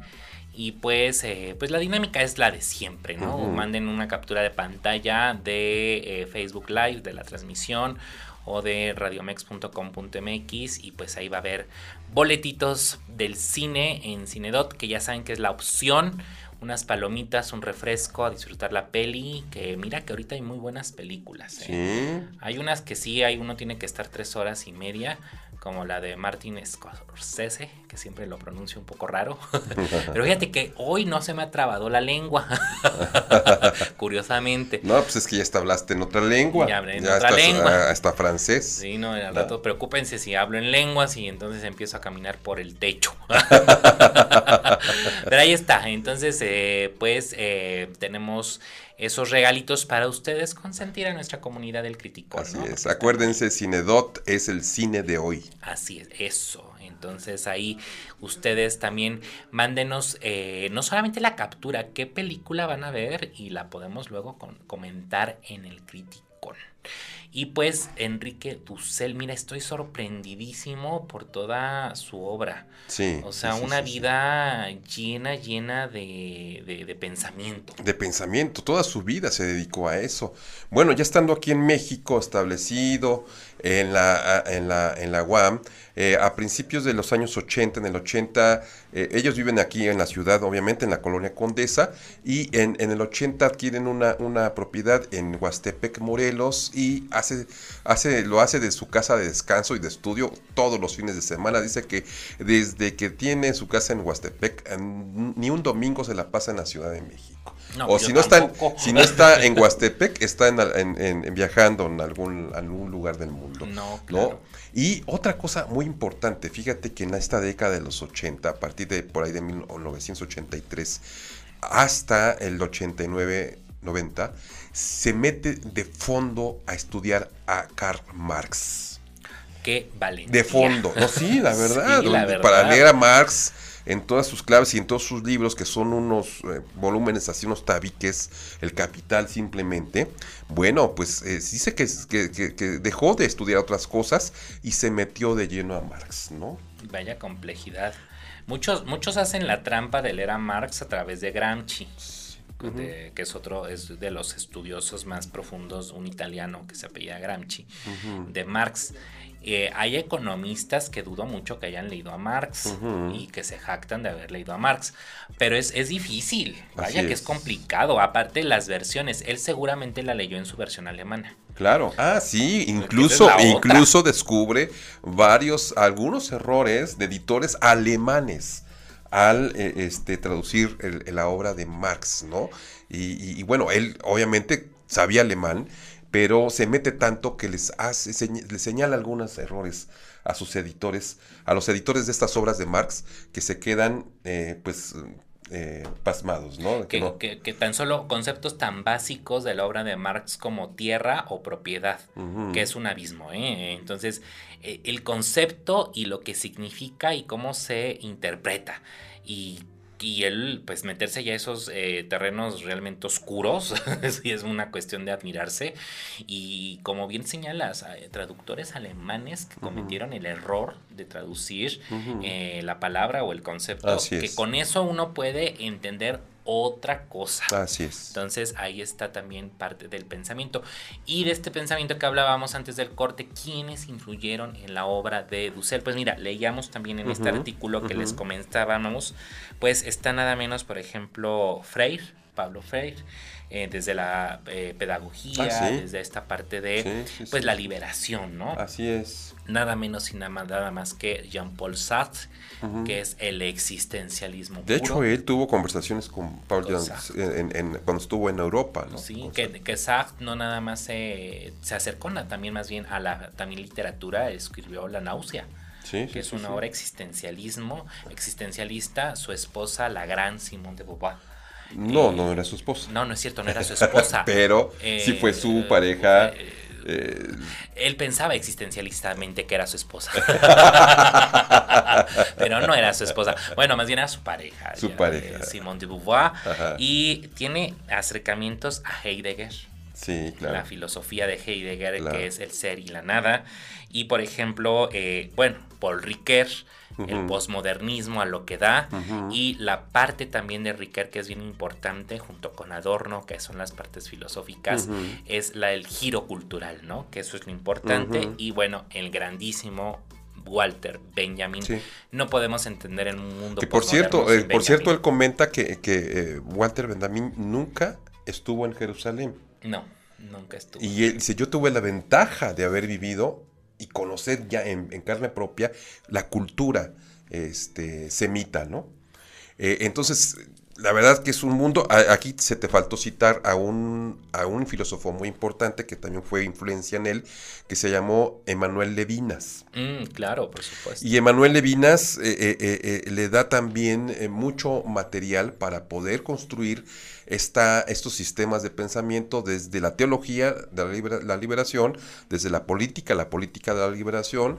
y pues, eh, pues la dinámica es la de siempre, ¿no? Ujú. Manden una captura de pantalla de eh, Facebook Live, de la transmisión o de radiomex.com.mx y pues ahí va a haber boletitos del cine en Cinedot, que ya saben que es la opción unas palomitas, un refresco, a disfrutar la peli, que mira que ahorita hay muy buenas películas. ¿eh? Sí. Hay unas que sí, hay uno tiene que estar tres horas y media, como la de Martin Scorsese, que siempre lo pronuncio un poco raro. (laughs) Pero fíjate que hoy no se me ha trabado la lengua, (laughs) curiosamente. No, pues es que ya está hablaste en otra lengua. Ya hablé en otra estás, lengua. ah, hasta francés. Sí, no, al No. rato preocúpense si hablo en lenguas y entonces empiezo a caminar por el techo. (laughs) Pero ahí está, entonces eh, pues eh, tenemos esos regalitos para ustedes consentir a nuestra comunidad del crítico. Así es. Acuérdense, Cinedot es el cine de hoy. Así es, eso. Entonces ahí ustedes también mándenos eh, no solamente la captura, qué película van a ver y la podemos luego comentar en el Criticón. Y pues Enrique Dussel, mira, estoy sorprendidísimo por toda su obra. Sí. O sea, una vida llena, llena de, de, de, pensamiento. De pensamiento, toda su vida se dedicó a eso. Bueno, ya estando aquí en México, establecido en la, en la, en la UAM, eh, a principios de los años 80, en el 80, eh, ellos viven aquí en la ciudad, obviamente, en la colonia Condesa, y en, en el 80 adquieren una, una, propiedad en Huastepec, Morelos, y hace, hace, lo hace de su casa de descanso y de estudio todos los fines de semana. Dice que desde que tiene su casa en Huastepec, ni un domingo se la pasa en la Ciudad de México. No, o si no, está en, si no está en Huastepec, está en, en, viajando en algún, algún lugar del mundo. No, claro. ¿no? Y otra cosa muy importante, fíjate que en esta década de los 80, a partir de por ahí de 1983 hasta el 89, 90, se mete de fondo a estudiar a Karl Marx. Qué vale. De fondo, no, sí, la (laughs) verdad. Sí, la verdad. Para leer a Marx en todas sus claves y en todos sus libros, que son unos eh, volúmenes así, unos tabiques, el capital simplemente, bueno, pues eh, dice que, que, que, dejó de estudiar otras cosas y se metió de lleno a Marx, ¿no? Vaya complejidad. Muchos, muchos hacen la trampa de leer a Marx a través de Gramsci. De, que es otro es de los estudiosos más profundos, un italiano que se apellida Gramsci, uh -huh. de Marx. Eh, hay economistas que dudo mucho que hayan leído a Marx uh -huh. y que se jactan de haber leído a Marx, pero es, es difícil, vaya Así que es. es. complicado, aparte de las versiones, él seguramente la leyó en su versión alemana. Claro, ah, sí, incluso, incluso descubre varios, algunos errores de editores alemanes al eh, este, traducir el, la obra de Marx, ¿no? Y, y, y bueno, él obviamente sabía alemán, pero se mete tanto que les hace, les señala algunos errores a sus editores, a los editores de estas obras de Marx, que se quedan, eh, pues, eh, pasmados, ¿no? Que, ¿no? Que, que, tan solo conceptos tan básicos de la obra de Marx como tierra o propiedad, uh -huh. que es un abismo, ¿eh? Entonces, eh, el concepto y lo que significa y cómo se interpreta. Y y él, pues meterse ya a esos eh, terrenos realmente oscuros, (laughs) sí es una cuestión de admirarse. Y como bien señalas, eh, traductores alemanes que cometieron uh -huh. el error de traducir uh -huh. eh, la palabra o el concepto, que con eso uno puede entender otra cosa. Así es. Entonces ahí está también parte del pensamiento. Y de este pensamiento que hablábamos antes del corte, ¿quiénes influyeron en la obra de Dussel? Pues mira, leíamos también en uh -huh. este artículo que uh -huh. les comentábamos, pues está nada menos, por ejemplo, Freire, Pablo Freire, eh, desde la eh, pedagogía, ah, ¿sí? desde esta parte de sí, sí, pues la liberación, ¿no? Así es. Nada menos y nada más que Jean-Paul Sartre, uh -huh. que es el existencialismo. De puro. hecho, él tuvo conversaciones con Paul con en, en, cuando estuvo en Europa, ¿no? Sí, que, que, Sartre no nada más se, se acercó también más bien a la también literatura, escribió La náusea. Sí, que sí, es una sí, obra existencialismo, existencialista, su esposa, la gran Simone de Beauvoir. No, eh, no era su esposa. No, no es cierto, no era su (laughs) esposa. Pero eh, sí fue su pareja. Eh, eh, él pensaba existencialistamente que era su esposa. (laughs) Pero no era su esposa. Bueno, más bien era su pareja. Su pareja. Simone de Beauvoir. Ajá. Y tiene acercamientos a Heidegger. Sí, claro. La filosofía de Heidegger, claro. que es el ser y la nada. Y por ejemplo, eh, bueno, Paul Ricoeur Uh -huh. el posmodernismo a lo que da uh -huh. y la parte también de Ricoeur que es bien importante junto con Adorno que son las partes filosóficas uh -huh. es la el giro cultural no que eso es lo importante y bueno el grandísimo Walter Benjamin sí. no podemos entender en un mundo que por cierto eh, por cierto él comenta que, que eh, Walter Benjamin nunca estuvo en Jerusalén no nunca estuvo y él dice yo tuve la ventaja de haber vivido y conocer ya en, carne propia la cultura este, semita, ¿no? Eh, entonces, la verdad que es un mundo, aquí se te faltó citar a un, a un filósofo muy importante que también fue influencia en él, que se llamó Emanuel Levinas. Mm, claro, por supuesto. Y Emanuel Levinas eh, eh, eh, le da también mucho material para poder construir esta, estos sistemas de pensamiento desde la teología de la, liberación, desde la política, la política de la liberación,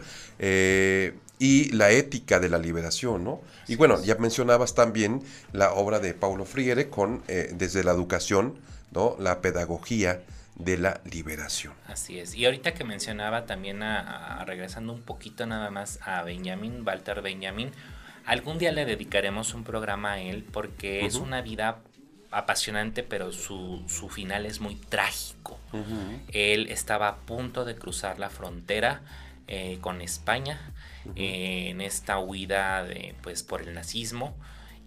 y la ética de la liberación, ¿no? Y bueno, ya mencionabas también la obra de Paulo Freire con eh, desde la educación, ¿no? La pedagogía de la liberación. Así es. Y ahorita que mencionaba también a, regresando un poquito nada más a Benjamin, Walter Benjamin, algún día le dedicaremos un programa a él porque es una vida apasionante, pero su, su, final es muy trágico. Él estaba a punto de cruzar la frontera eh, con España eh, en esta huida de, pues, por el nazismo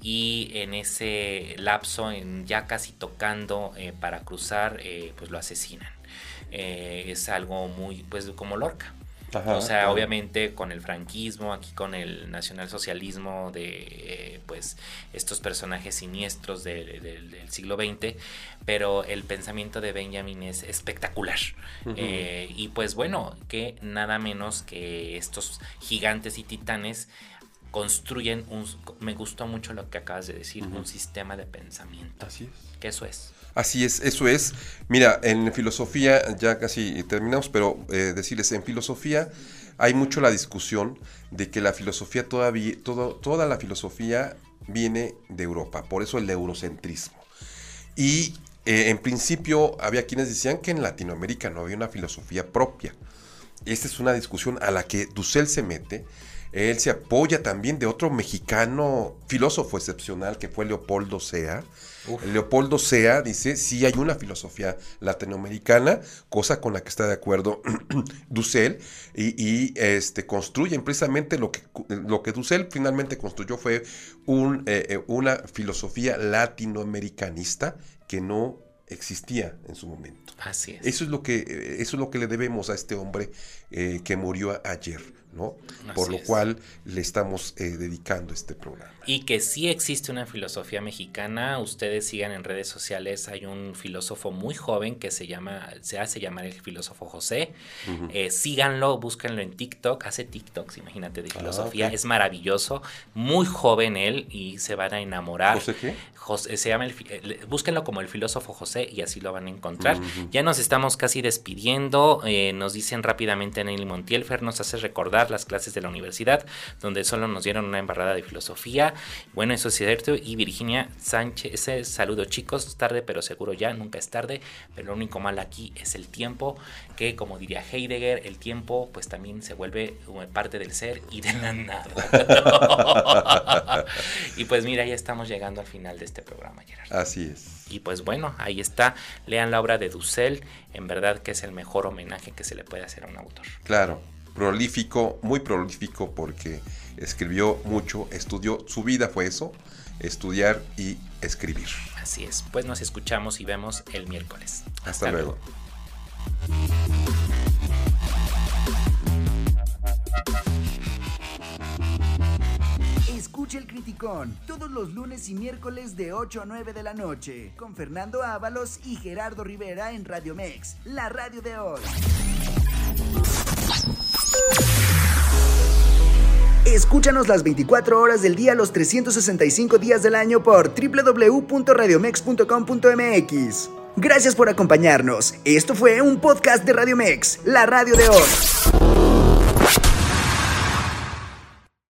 y en ese lapso, en ya casi tocando eh, para cruzar, pues lo asesinan. es algo muy, pues como Lorca o sea, obviamente con el franquismo, aquí con el nacionalsocialismo de eh, pues estos personajes siniestros del siglo XX, pero el pensamiento de Benjamin es espectacular. Eh, y pues bueno, que nada menos que estos gigantes y titanes construyen un, me gustó mucho lo que acabas de decir, un sistema de pensamiento. Así es. Que eso es. Así es, eso es. Mira, en filosofía, ya casi terminamos, pero eh, decirles, en filosofía hay mucho la discusión de que la filosofía todavía, todo, toda la filosofía viene de Europa, por eso el eurocentrismo. Y eh, en principio había quienes decían que en Latinoamérica no había una filosofía propia. Esta es una discusión a la que Dussel se mete. Él se apoya también de otro mexicano filósofo excepcional que fue Leopoldo Sea, Leopoldo Sea dice, sí hay una filosofía latinoamericana, cosa con la que está de acuerdo (clears throat) Dussel, y, este, construyen precisamente lo que, lo que Dussel finalmente construyó fue un, eh, eh, una filosofía latinoamericanista que no existía en su momento. Así es. Eso es lo que, eso es lo que le debemos a este hombre eh, que murió ayer. Por lo cual le estamos eh, dedicando este programa. Y que sí existe una filosofía mexicana, ustedes sigan en redes sociales, hay un filósofo muy joven que se llama, se hace llamar el filósofo José, eh, síganlo, búsquenlo en TikTok, hace TikToks, imagínate, de ah, filosofía, es maravilloso, muy joven él y se van a enamorar. ¿José qué? Se llama el, búsquenlo como el filósofo José y así lo van a encontrar. Ya nos estamos casi despidiendo, eh, nos dicen rápidamente Nelly Montielfer, nos hace recordar las clases de la universidad, donde solo nos dieron una embarrada de filosofía. Bueno, eso es cierto. Y Virginia Sánchez, ese saludo chicos, tarde pero seguro ya, nunca es tarde, pero lo único mal aquí es el tiempo, que como diría Heidegger, el tiempo pues también se vuelve parte del ser y de la nada. (laughs) y pues mira, ya estamos llegando al final de este programa, Gerard. Así es. Y pues bueno, ahí está. Lean la obra de Dussel. En verdad que es el mejor homenaje que se le puede hacer a un autor. Claro prolífico, muy prolífico porque escribió mucho, estudió, su vida fue eso, estudiar y escribir. Así es, pues nos escuchamos y vemos el miércoles. Hasta, luego. El Criticón todos los lunes y miércoles de 8 a 9 de la noche con Fernando Ábalos y Gerardo Rivera en Radio Mex, la radio de hoy. Escúchanos las 24 horas del día, los 365 días del año por www.radiomex.com.mx. Gracias por acompañarnos. Esto fue un podcast de Radiomex, la radio de hoy.